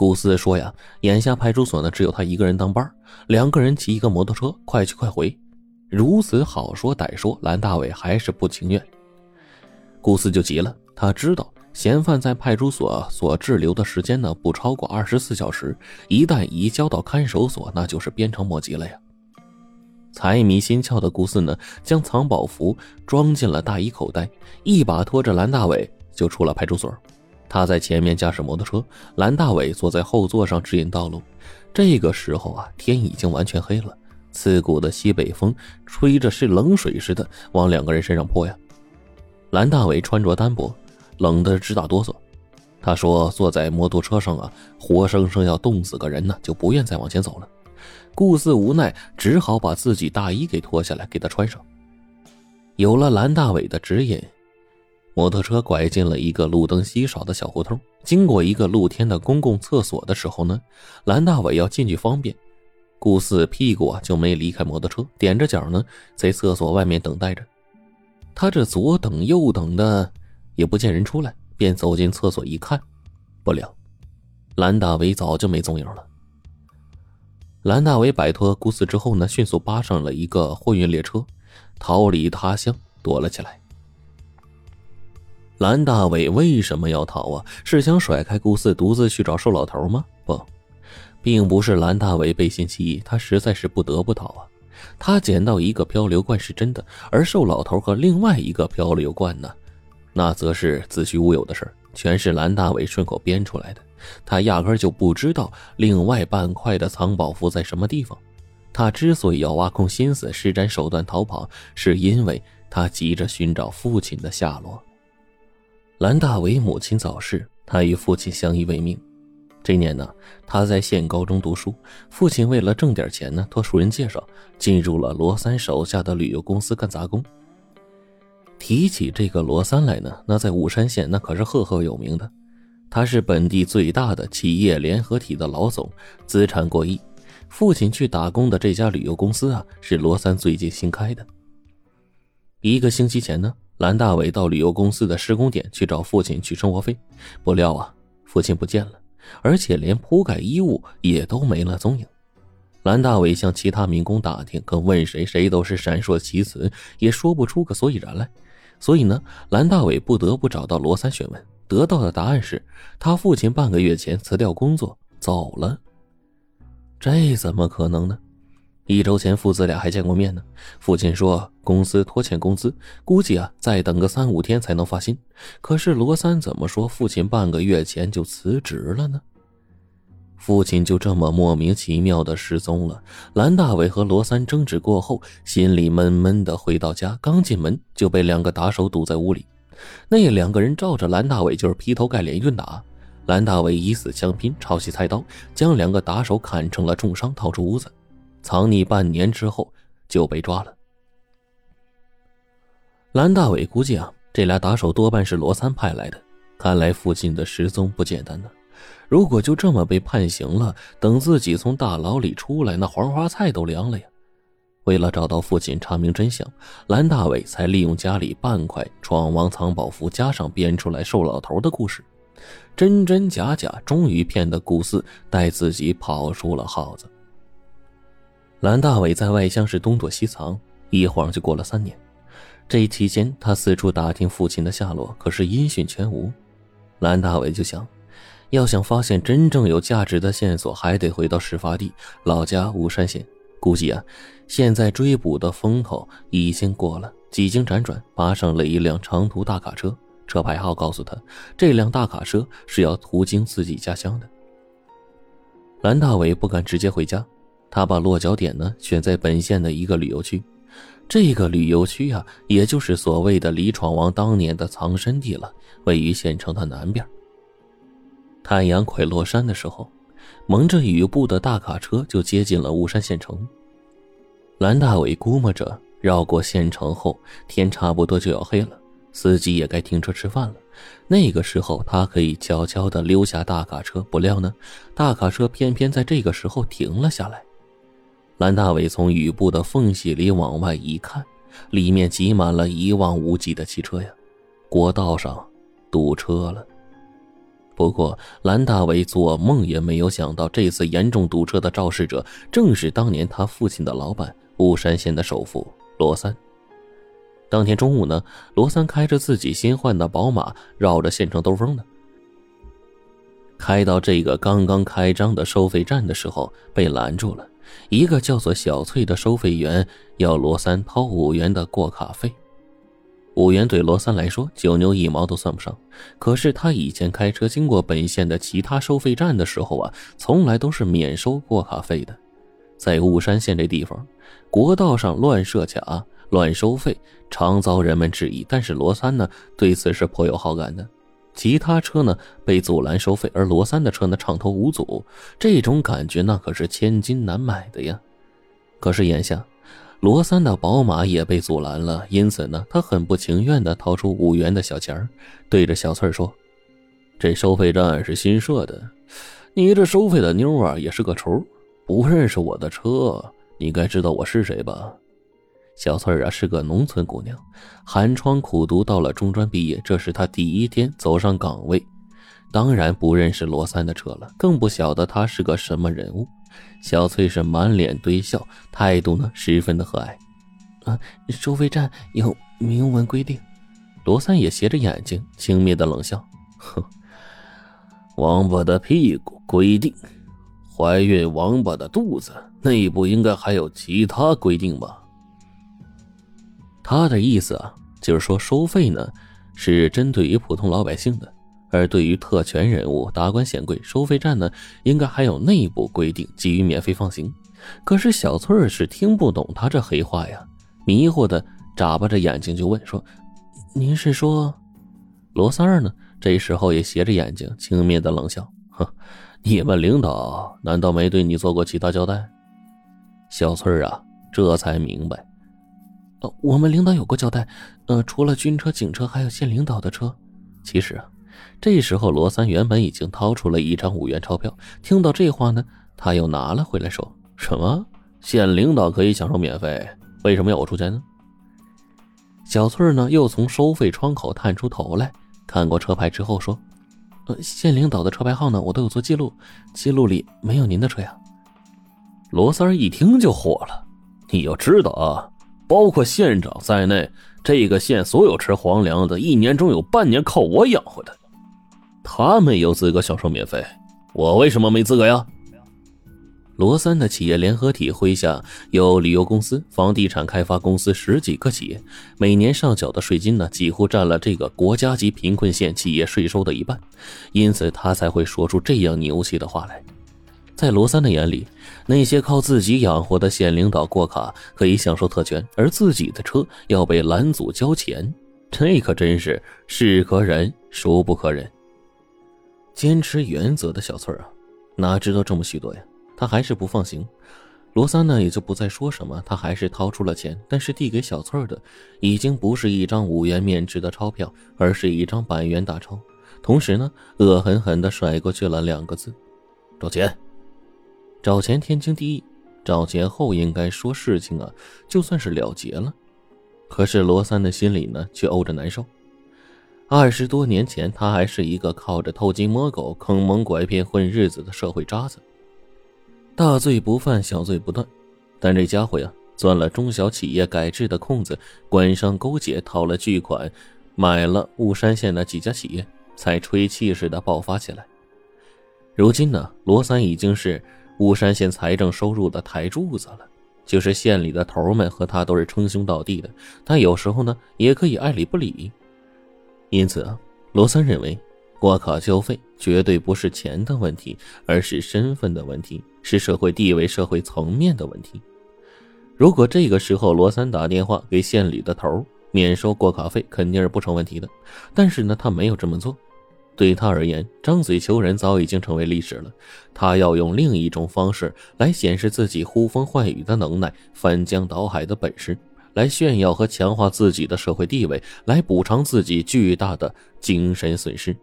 顾四说呀，眼下派出所呢只有他一个人当班两个人骑一个摩托车，快去快回。如此好说歹说，蓝大伟还是不情愿。顾四就急了，他知道嫌犯在派出所所滞留的时间呢不超过二十四小时，一旦移交到看守所，那就是鞭长莫及了呀。财迷心窍的顾四呢，将藏宝符装进了大衣口袋，一把拖着蓝大伟就出了派出所。他在前面驾驶摩托车，蓝大伟坐在后座上指引道路。这个时候啊，天已经完全黑了，刺骨的西北风吹着是冷水似的往两个人身上泼呀。蓝大伟穿着单薄，冷得直打哆嗦。他说：“坐在摩托车上啊，活生生要冻死个人呢，就不愿再往前走了。”顾四无奈，只好把自己大衣给脱下来给他穿上。有了蓝大伟的指引。摩托车拐进了一个路灯稀少的小胡同，经过一个露天的公共厕所的时候呢，蓝大伟要进去方便，顾四屁股啊就没离开摩托车，踮着脚呢在厕所外面等待着。他这左等右等的，也不见人出来，便走进厕所一看，不料蓝大伟早就没踪影了。蓝大伟摆脱顾四之后呢，迅速扒上了一个货运列车，逃离他乡，躲了起来。蓝大伟为什么要逃啊？是想甩开顾四，独自去找瘦老头吗？不，并不是蓝大伟背信弃义，他实在是不得不逃啊。他捡到一个漂流罐是真的，而瘦老头和另外一个漂流罐呢，那则是子虚乌有的事全是蓝大伟顺口编出来的。他压根就不知道另外半块的藏宝符在什么地方。他之所以要挖空心思施展手段逃跑，是因为他急着寻找父亲的下落。蓝大为母亲早逝，他与父亲相依为命。这年呢，他在县高中读书，父亲为了挣点钱呢，托熟人介绍进入了罗三手下的旅游公司干杂工。提起这个罗三来呢，那在武山县那可是赫赫有名的，他是本地最大的企业联合体的老总，资产过亿。父亲去打工的这家旅游公司啊，是罗三最近新开的。一个星期前呢。蓝大伟到旅游公司的施工点去找父亲取生活费，不料啊，父亲不见了，而且连铺盖衣物也都没了踪影。蓝大伟向其他民工打听，可问谁谁都是闪烁其词，也说不出个所以然来。所以呢，蓝大伟不得不找到罗三询问，得到的答案是他父亲半个月前辞掉工作走了。这怎么可能呢？一周前，父子俩还见过面呢。父亲说公司拖欠工资，估计啊再等个三五天才能发薪。可是罗三怎么说父亲半个月前就辞职了呢？父亲就这么莫名其妙的失踪了。蓝大伟和罗三争执过后，心里闷闷的回到家，刚进门就被两个打手堵在屋里。那两个人照着蓝大伟就是劈头盖脸一顿打。蓝大伟以死相拼，抄起菜刀将两个打手砍成了重伤，逃出屋子。藏匿半年之后就被抓了。蓝大伟估计啊，这俩打手多半是罗三派来的。看来父亲的失踪不简单呢。如果就这么被判刑了，等自己从大牢里出来，那黄花菜都凉了呀。为了找到父亲，查明真相，蓝大伟才利用家里半块闯王藏宝符，加上编出来瘦老头的故事，真真假假，终于骗得顾四带自己跑出了耗子。蓝大伟在外乡是东躲西藏，一晃就过了三年。这一期间，他四处打听父亲的下落，可是音讯全无。蓝大伟就想，要想发现真正有价值的线索，还得回到事发地老家巫山县。估计啊，现在追捕的风头已经过了。几经辗转，爬上了一辆长途大卡车，车牌号告诉他，这辆大卡车是要途经自己家乡的。蓝大伟不敢直接回家。他把落脚点呢选在本县的一个旅游区，这个旅游区啊，也就是所谓的李闯王当年的藏身地了，位于县城的南边。太阳快落山的时候，蒙着雨布的大卡车就接近了巫山县城。蓝大伟估摸着绕过县城后，天差不多就要黑了，司机也该停车吃饭了。那个时候，他可以悄悄地溜下大卡车。不料呢，大卡车偏偏在这个时候停了下来。蓝大伟从雨布的缝隙里往外一看，里面挤满了一望无际的汽车呀，国道上堵车了。不过蓝大伟做梦也没有想到，这次严重堵车的肇事者正是当年他父亲的老板雾山县的首富罗三。当天中午呢，罗三开着自己新换的宝马，绕着县城兜风呢。开到这个刚刚开张的收费站的时候，被拦住了。一个叫做小翠的收费员要罗三掏五元的过卡费。五元对罗三来说九牛一毛都算不上，可是他以前开车经过本县的其他收费站的时候啊，从来都是免收过卡费的。在雾山县这地方，国道上乱设卡、乱收费，常遭人们质疑。但是罗三呢，对此是颇有好感的。其他车呢被阻拦收费，而罗三的车呢畅通无阻，这种感觉那可是千金难买的呀。可是眼下，罗三的宝马也被阻拦了，因此呢，他很不情愿地掏出五元的小钱对着小翠说：“这收费站是新设的，你这收费的妞啊也是个雏，不认识我的车，你该知道我是谁吧？”小翠儿啊是个农村姑娘，寒窗苦读到了中专毕业，这是她第一天走上岗位，当然不认识罗三的车了，更不晓得他是个什么人物。小翠是满脸堆笑，态度呢十分的和蔼。啊，收费站有明文规定。罗三也斜着眼睛，轻蔑的冷笑：“哼，王八的屁股规定，怀孕王八的肚子，内部应该还有其他规定吧？”他的意思啊，就是说收费呢是针对于普通老百姓的，而对于特权人物、达官显贵，收费站呢应该还有内部规定，给予免费放行。可是小翠儿是听不懂他这黑话呀，迷惑的眨巴着眼睛就问说：“您是说？”罗三儿呢这时候也斜着眼睛，轻蔑的冷笑：“哼，你们领导难道没对你做过其他交代？”小翠儿啊这才明白。呃，我们领导有过交代，呃，除了军车、警车，还有县领导的车。其实啊，这时候罗三原本已经掏出了一张五元钞票，听到这话呢，他又拿了回来，说什么县领导可以享受免费，为什么要我出钱呢？小翠呢，又从收费窗口探出头来，看过车牌之后说：“呃，县领导的车牌号呢，我都有做记录，记录里没有您的车呀。”罗三一听就火了，你要知道啊。包括县长在内，这个县所有吃皇粮的，一年中有半年靠我养活的，他们有资格享受免费，我为什么没资格呀？罗三的企业联合体麾下有旅游公司、房地产开发公司十几个企业，每年上缴的税金呢，几乎占了这个国家级贫困县企业税收的一半，因此他才会说出这样牛气的话来。在罗三的眼里，那些靠自己养活的县领导过卡可以享受特权，而自己的车要被拦阻交钱，这可真是是可忍孰不可忍。坚持原则的小翠啊，哪知道这么许多呀？他还是不放行。罗三呢，也就不再说什么，他还是掏出了钱，但是递给小翠的已经不是一张五元面值的钞票，而是一张百元大钞，同时呢，恶狠狠地甩过去了两个字：找钱。找钱天经地义，找钱后应该说事情啊，就算是了结了。可是罗三的心里呢，却怄着难受。二十多年前，他还是一个靠着偷鸡摸狗、坑蒙拐骗混日子的社会渣子，大罪不犯，小罪不断。但这家伙呀，钻了中小企业改制的空子，官商勾结，套了巨款，买了雾山县的几家企业，才吹气似的爆发起来。如今呢，罗三已经是。巫山县财政收入的台柱子了，就是县里的头们和他都是称兄道弟的，但有时候呢也可以爱理不理。因此啊，罗三认为过卡交费绝对不是钱的问题，而是身份的问题，是社会地位、社会层面的问题。如果这个时候罗三打电话给县里的头免收过卡费，肯定是不成问题的。但是呢，他没有这么做。对他而言，张嘴求人早已经成为历史了。他要用另一种方式来显示自己呼风唤雨的能耐、翻江倒海的本事，来炫耀和强化自己的社会地位，来补偿自己巨大的精神损失。